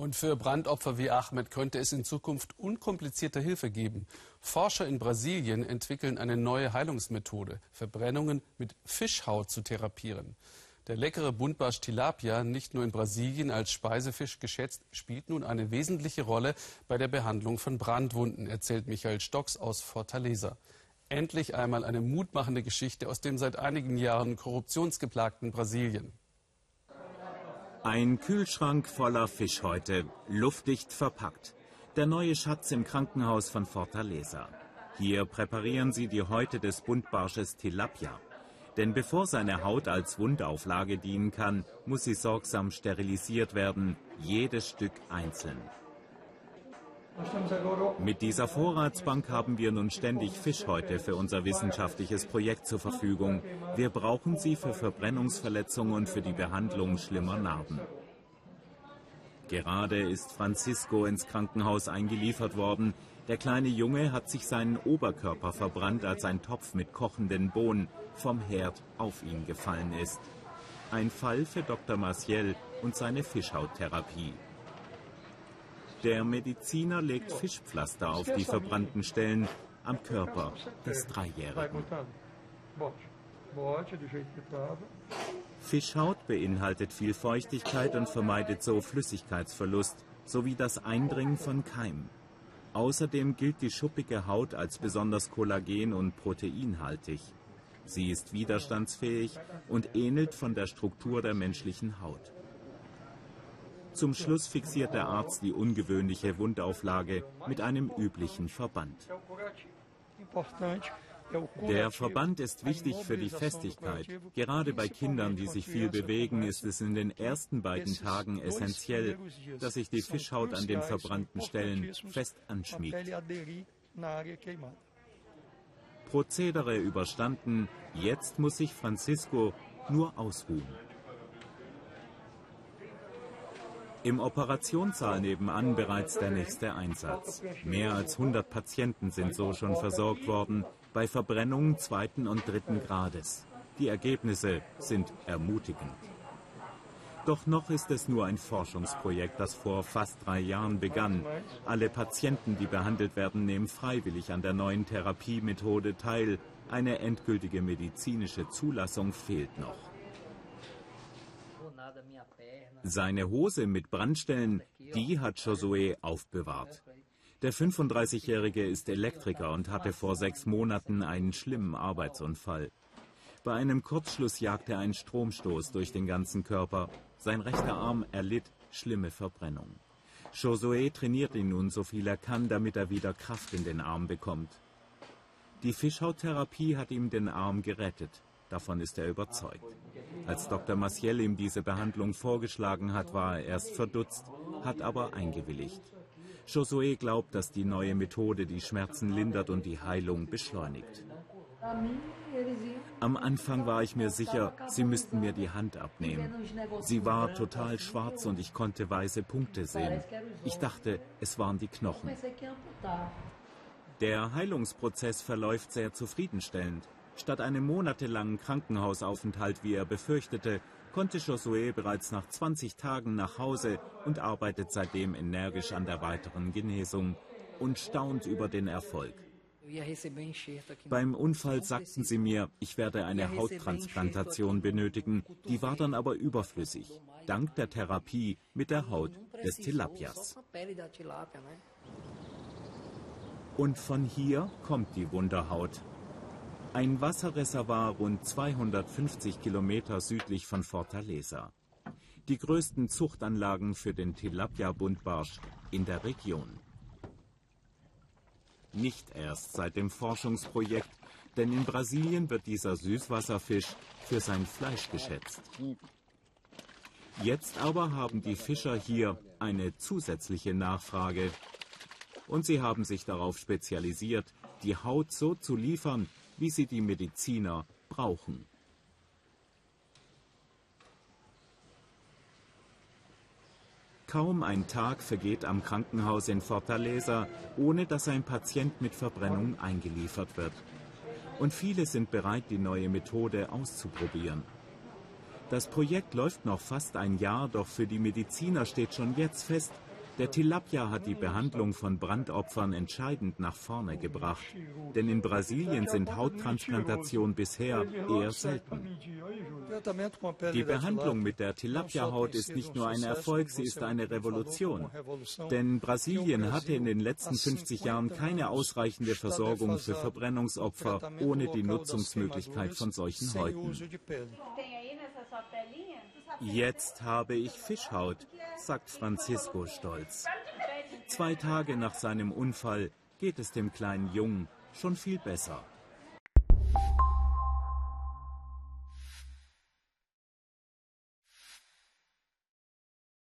Und für Brandopfer wie Ahmed könnte es in Zukunft unkomplizierte Hilfe geben. Forscher in Brasilien entwickeln eine neue Heilungsmethode, Verbrennungen mit Fischhaut zu therapieren. Der leckere Buntbarsch Tilapia, nicht nur in Brasilien als Speisefisch geschätzt, spielt nun eine wesentliche Rolle bei der Behandlung von Brandwunden, erzählt Michael Stocks aus Fortaleza. Endlich einmal eine mutmachende Geschichte aus dem seit einigen Jahren korruptionsgeplagten Brasilien. Ein Kühlschrank voller Fischhäute, luftdicht verpackt. Der neue Schatz im Krankenhaus von Fortaleza. Hier präparieren sie die Häute des Buntbarsches Tilapia. Denn bevor seine Haut als Wundauflage dienen kann, muss sie sorgsam sterilisiert werden, jedes Stück einzeln. Mit dieser Vorratsbank haben wir nun ständig Fischhäute für unser wissenschaftliches Projekt zur Verfügung. Wir brauchen sie für Verbrennungsverletzungen und für die Behandlung schlimmer Narben. Gerade ist Francisco ins Krankenhaus eingeliefert worden. Der kleine Junge hat sich seinen Oberkörper verbrannt, als ein Topf mit kochenden Bohnen vom Herd auf ihn gefallen ist. Ein Fall für Dr. Maciel und seine Fischhauttherapie. Der Mediziner legt Fischpflaster auf die verbrannten Stellen am Körper des Dreijährigen. Fischhaut beinhaltet viel Feuchtigkeit und vermeidet so Flüssigkeitsverlust sowie das Eindringen von Keimen. Außerdem gilt die schuppige Haut als besonders kollagen- und proteinhaltig. Sie ist widerstandsfähig und ähnelt von der Struktur der menschlichen Haut. Zum Schluss fixiert der Arzt die ungewöhnliche Wundauflage mit einem üblichen Verband. Der Verband ist wichtig für die Festigkeit. Gerade bei Kindern, die sich viel bewegen, ist es in den ersten beiden Tagen essentiell, dass sich die Fischhaut an den verbrannten Stellen fest anschmiegt. Prozedere überstanden, jetzt muss sich Francisco nur ausruhen. Im Operationssaal nebenan bereits der nächste Einsatz. Mehr als 100 Patienten sind so schon versorgt worden, bei Verbrennungen zweiten und dritten Grades. Die Ergebnisse sind ermutigend. Doch noch ist es nur ein Forschungsprojekt, das vor fast drei Jahren begann. Alle Patienten, die behandelt werden, nehmen freiwillig an der neuen Therapiemethode teil. Eine endgültige medizinische Zulassung fehlt noch. Seine Hose mit Brandstellen, die hat Josué aufbewahrt. Der 35-Jährige ist Elektriker und hatte vor sechs Monaten einen schlimmen Arbeitsunfall. Bei einem Kurzschluss jagte ein Stromstoß durch den ganzen Körper. Sein rechter Arm erlitt schlimme Verbrennung. Josué trainiert ihn nun so viel er kann, damit er wieder Kraft in den Arm bekommt. Die Fischhauttherapie hat ihm den Arm gerettet. Davon ist er überzeugt. Als Dr. Maciel ihm diese Behandlung vorgeschlagen hat, war er erst verdutzt, hat aber eingewilligt. Josué glaubt, dass die neue Methode die Schmerzen lindert und die Heilung beschleunigt. Am Anfang war ich mir sicher, sie müssten mir die Hand abnehmen. Sie war total schwarz und ich konnte weiße Punkte sehen. Ich dachte, es waren die Knochen. Der Heilungsprozess verläuft sehr zufriedenstellend. Statt einem monatelangen Krankenhausaufenthalt, wie er befürchtete, konnte Josué bereits nach 20 Tagen nach Hause und arbeitet seitdem energisch an der weiteren Genesung und staunt über den Erfolg. Beim Unfall sagten sie mir, ich werde eine Hauttransplantation benötigen, die war dann aber überflüssig, dank der Therapie mit der Haut des Tilapias. Und von hier kommt die Wunderhaut. Ein Wasserreservoir rund 250 Kilometer südlich von Fortaleza. Die größten Zuchtanlagen für den Tilapia-Buntbarsch in der Region. Nicht erst seit dem Forschungsprojekt, denn in Brasilien wird dieser Süßwasserfisch für sein Fleisch geschätzt. Jetzt aber haben die Fischer hier eine zusätzliche Nachfrage. Und sie haben sich darauf spezialisiert, die Haut so zu liefern, wie sie die Mediziner brauchen. Kaum ein Tag vergeht am Krankenhaus in Fortaleza, ohne dass ein Patient mit Verbrennung eingeliefert wird. Und viele sind bereit, die neue Methode auszuprobieren. Das Projekt läuft noch fast ein Jahr, doch für die Mediziner steht schon jetzt fest, Der Tilapia hat die Behandlung von Brandopfern entscheidend nach vorne gebracht. Denn in Brasilien sind Hauttransplantationen bisher eher selten. Die Behandlung mit der Tilapia-Haut ist nicht nur ein Erfolg, sie ist eine Revolution. Denn Brasilien hatte in den letzten 50 Jahren keine ausreichende Versorgung für Verbrennungsopfer ohne die Nutzungsmöglichkeit von solchen Häuten. Jetzt habe ich Fischhaut, sagt Francisco stolz. Zwei Tage nach seinem Unfall geht es dem kleinen Jungen schon viel besser.